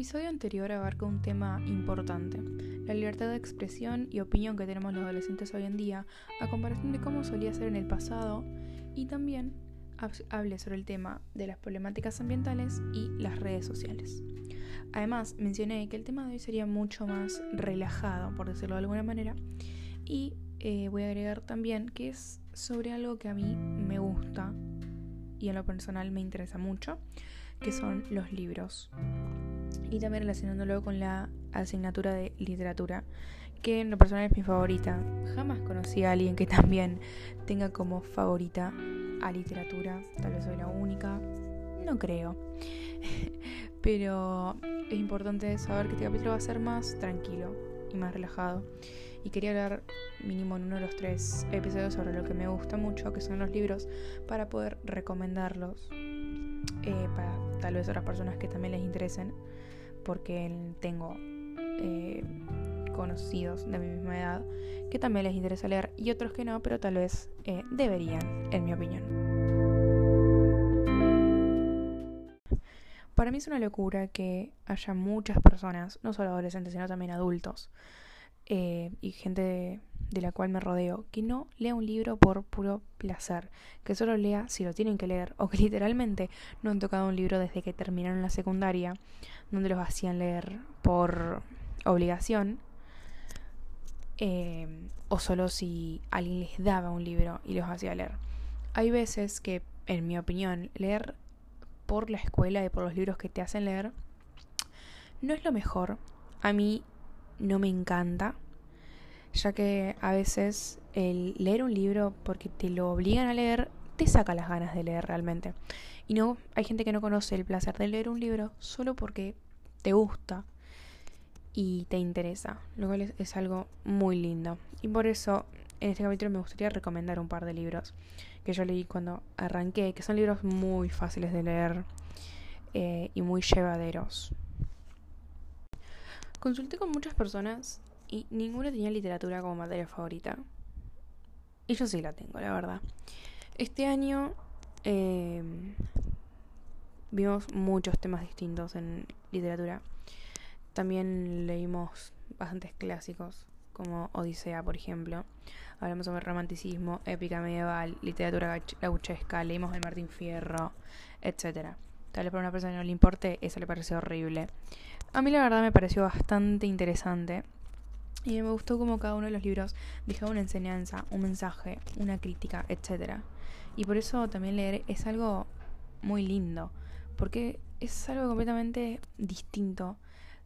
episodio anterior abarca un tema importante, la libertad de expresión y opinión que tenemos los adolescentes hoy en día, a comparación de cómo solía ser en el pasado, y también hablé sobre el tema de las problemáticas ambientales y las redes sociales. Además, mencioné que el tema de hoy sería mucho más relajado, por decirlo de alguna manera, y eh, voy a agregar también que es sobre algo que a mí me gusta y en lo personal me interesa mucho, que son los libros. Y también relacionándolo con la asignatura de literatura, que en lo personal es mi favorita. Jamás conocí a alguien que también tenga como favorita a literatura. Tal vez soy la única. No creo. Pero es importante saber que este capítulo va a ser más tranquilo y más relajado. Y quería hablar mínimo en uno de los tres episodios sobre lo que me gusta mucho, que son los libros, para poder recomendarlos eh, para tal vez otras personas que también les interesen, porque tengo eh, conocidos de mi misma edad que también les interesa leer y otros que no, pero tal vez eh, deberían, en mi opinión. Para mí es una locura que haya muchas personas, no solo adolescentes, sino también adultos, y gente de la cual me rodeo, que no lea un libro por puro placer, que solo lea si lo tienen que leer, o que literalmente no han tocado un libro desde que terminaron la secundaria, donde los hacían leer por obligación, eh, o solo si alguien les daba un libro y los hacía leer. Hay veces que, en mi opinión, leer por la escuela y por los libros que te hacen leer no es lo mejor. A mí no me encanta ya que a veces el leer un libro porque te lo obligan a leer te saca las ganas de leer realmente. Y no, hay gente que no conoce el placer de leer un libro solo porque te gusta y te interesa, lo cual es, algo muy lindo. Y por eso en este capítulo me gustaría recomendar un par de libros que yo leí cuando arranqué, que son libros muy fáciles de leer eh, y muy llevaderos. Consulté con muchas personas y ninguno tenía literatura como materia favorita. Y yo sí la tengo, la verdad. Este año eh, vimos muchos temas distintos en literatura. También leímos bastantes clásicos, como Odisea, por ejemplo. Hablamos sobre romanticismo, épica medieval, literatura gauchesca, leímos el Martín Fierro, etc. Tal vez para una persona que no le importe, eso le pareció horrible. A mí la verdad me pareció bastante interesante y me gustó como cada uno de los libros dejaba una enseñanza, un mensaje, una crítica, etc. Y por eso también leer es algo muy lindo, porque es algo completamente distinto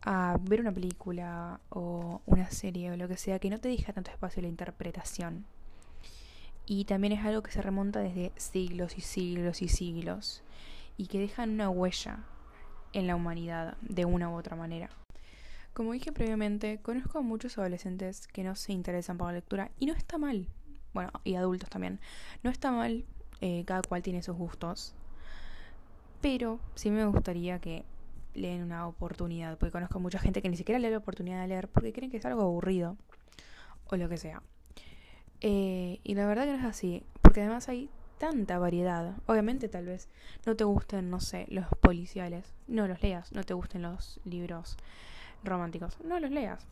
a ver una película o una serie o lo que sea que no te deja tanto espacio a la interpretación. Y también es algo que se remonta desde siglos y siglos y siglos y que dejan una huella en la humanidad de una u otra manera. Como dije previamente, conozco a muchos adolescentes que no se interesan por la lectura y no está mal. Bueno, y adultos también. No está mal, eh, cada cual tiene sus gustos. Pero sí me gustaría que leen una oportunidad, porque conozco a mucha gente que ni siquiera lee la oportunidad de leer porque creen que es algo aburrido o lo que sea. Eh, y la verdad que no es así, porque además hay tanta variedad. Obviamente tal vez no te gusten, no sé, los policiales, no los leas, no te gusten los libros románticos. No los leas.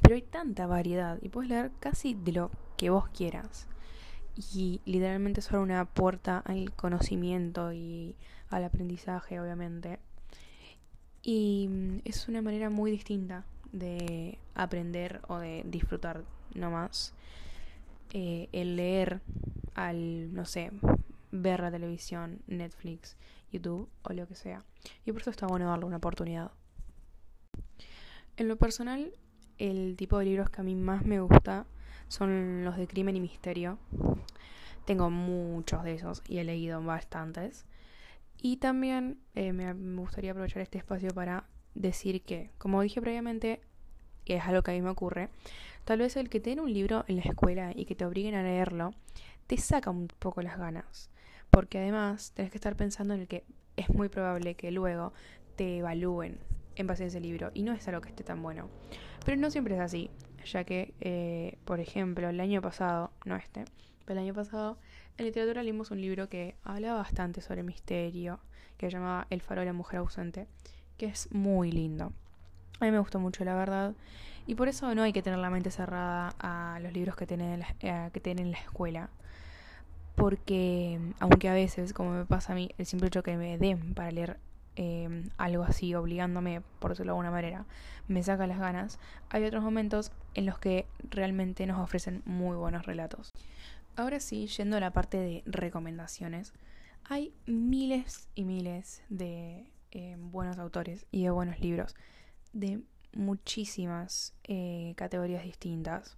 Pero hay tanta variedad y puedes leer casi de lo que vos quieras. Y literalmente es una puerta al conocimiento y al aprendizaje, obviamente. Y mm, es una manera muy distinta de aprender o de disfrutar nomás. Eh, el leer al, no sé, ver la televisión, Netflix, YouTube o lo que sea. Y por eso está bueno darle una oportunidad. En lo personal, el tipo de libros que a mí más me gusta son los de crimen y misterio. Tengo muchos de esos y he leído bastantes. Y también eh, me gustaría aprovechar este espacio para decir que, como dije previamente, que es algo que a mí me ocurre, tal vez el que tiene un libro en la escuela y que te obliguen a leerlo, te saca un poco las ganas. Porque además tenés que estar pensando en el que es muy probable que luego te evalúen en base a ese libro y no es algo que esté tan bueno. Pero no siempre es así, ya que, eh, por ejemplo, el año pasado, no este, pero el año pasado, en literatura leímos un libro que hablaba bastante sobre misterio, que se llamaba El faro de la mujer ausente, que es muy lindo. A mí me gustó mucho, la verdad. Y por eso no hay que tener la mente cerrada a los libros que tienen, eh, que tienen en la escuela. Porque, aunque a veces, como me pasa a mí, el simple hecho que me den para leer eh, algo así, obligándome, por decirlo de alguna manera, me saca las ganas, hay otros momentos en los que realmente nos ofrecen muy buenos relatos. Ahora sí, yendo a la parte de recomendaciones, hay miles y miles de eh, buenos autores y de buenos libros de muchísimas eh, categorías distintas.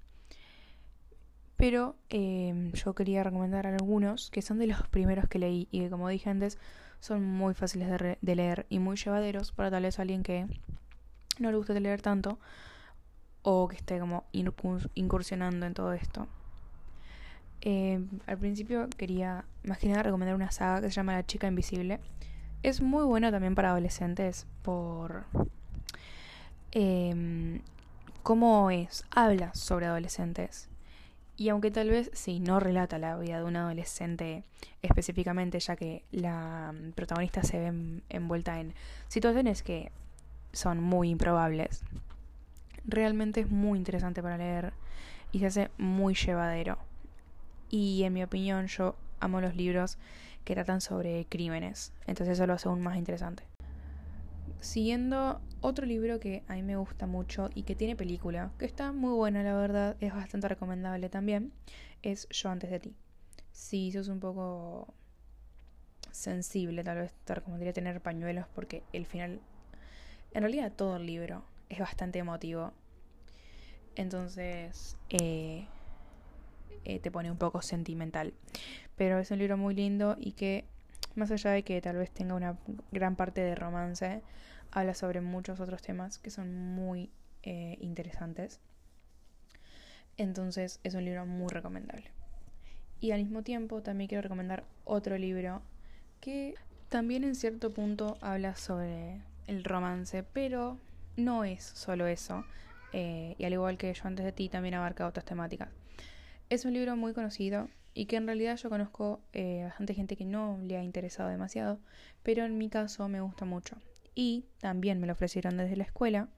Pero em, yo quería recomendar algunos que son de los primeros que leí y que como dije antes son muy fáciles de, leer y muy llevaderos para tal vez alguien que no le guste leer tanto o que esté como incursionando en todo esto. Em, al principio quería más que nada recomendar una saga que se llama La chica invisible. Es muy buena también para adolescentes por eh, cómo es, habla sobre adolescentes. Y aunque tal vez sí, no relata la vida de un adolescente específicamente, ya que la mm, protagonista se ve envuelta en situaciones que son muy improbables, realmente es muy interesante para leer y se hace muy llevadero. Y en mi opinión yo amo los libros que tratan sobre crímenes, entonces eso lo hace aún más interesante. Siguiendo otro libro que a mí me gusta mucho y que tiene película, que está muy buena la verdad, es bastante recomendable también, es Yo antes de ti. Si sos un poco sensible, tal vez te recomendaría tener pañuelos porque el final, en realidad todo el libro es bastante emotivo. Entonces eh, eh, te pone un poco sentimental. Pero es un libro muy lindo y que, más allá de que tal vez tenga una gran parte de romance, habla sobre muchos otros temas que son muy eh, interesantes. Entonces es un libro muy recomendable. Y al mismo tiempo también quiero recomendar otro libro que también en cierto punto habla sobre el romance, pero no es solo eso. Eh, y al igual que yo antes de ti, también abarca otras temáticas. Es un libro muy conocido y que en realidad yo conozco eh, bastante gente que no le ha interesado demasiado, pero en mi caso me gusta mucho y también me lo ofrecieron desde la escuela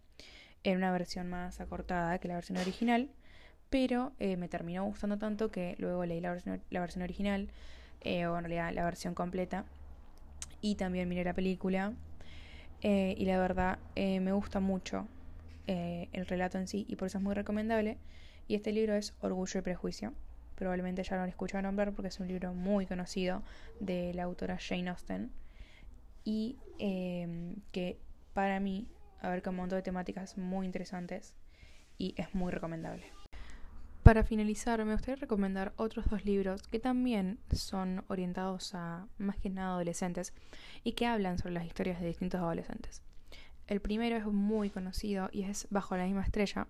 en una versión más acortada que la versión original, pero eh, me terminó gustando tanto que luego leí la versión, la versión original, eh, o en realidad la versión completa, y también miré la película, eh, y la verdad me gusta mucho el relato en sí, y por eso es muy recomendable, y este libro es Orgullo y Prejuicio. Probablemente ya lo han escuchado nombrar porque es un libro muy conocido de la autora Jane Austen y em, que para mí abarca un montón de temáticas muy interesantes y es muy recomendable. Para finalizar, me gustaría recomendar otros dos libros que también son orientados a más que nada adolescentes y que hablan sobre las historias de distintos adolescentes. El primero es muy conocido y es Bajo la misma estrella,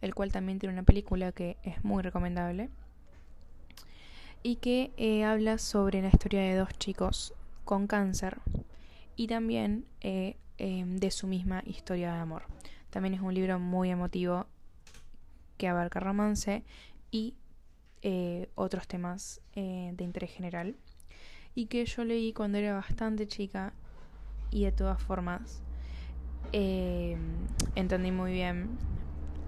el cual también tiene una película que es muy recomendable y que eh, habla sobre la historia de dos chicos con cáncer y también eh, em, de su misma historia de amor. También es un libro muy emotivo que abarca romance y eh, otros temas de interés general y que yo leí cuando era bastante chica y de todas formas em, entendí muy bien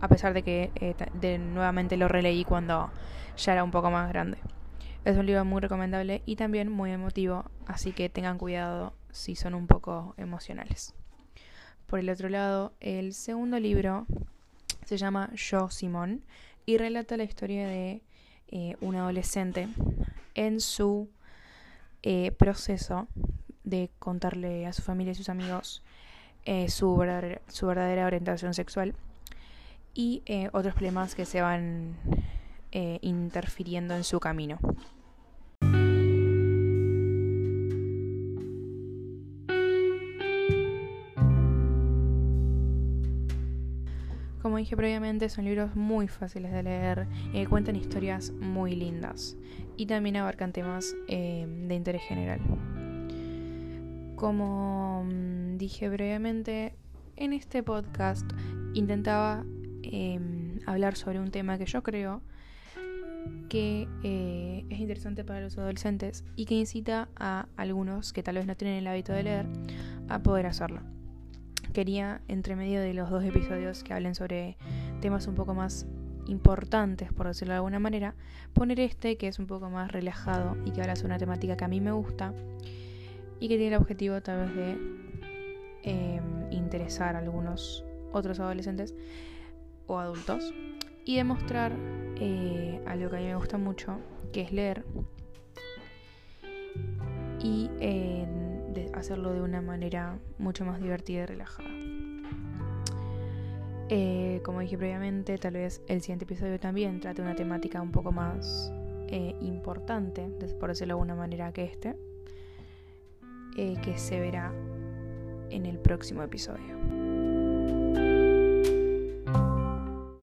a pesar de que de nuevamente lo releí cuando ya era un poco más grande. Es un libro muy recomendable y también muy emotivo, así que tengan cuidado si son un poco emocionales. Por el otro lado, el segundo libro se llama Yo Simón y relata la historia de eh, un adolescente en su eh, proceso de contarle a su familia y sus amigos eh, su, verdadera, su verdadera orientación sexual y otros problemas que se van interfiriendo en su camino. Como dije previamente, son libros muy fáciles de leer, eh, cuentan historias muy lindas y también abarcan temas eh, de interés general. Como mm, dije brevemente, en este podcast intentaba em, hablar sobre un tema que yo creo que eh, es interesante para los adolescentes y que incita a algunos que tal vez no tienen el hábito de leer a poder hacerlo. Quería, entre medio de los dos episodios que hablen sobre temas un poco más importantes, por decirlo de alguna manera, poner este que es un poco más relajado y que habla sobre una temática que a mí me gusta y que tiene el objetivo tal vez de em, interesar a algunos otros adolescentes o adultos y demostrar eh, algo que a mí me gusta mucho, que es leer. Y hacerlo de una manera mucho más divertida y relajada. Eh, como dije previamente, tal vez el siguiente episodio también trate una temática un poco más eh, importante, por decirlo de alguna manera, que este, eh, que se verá en el próximo episodio.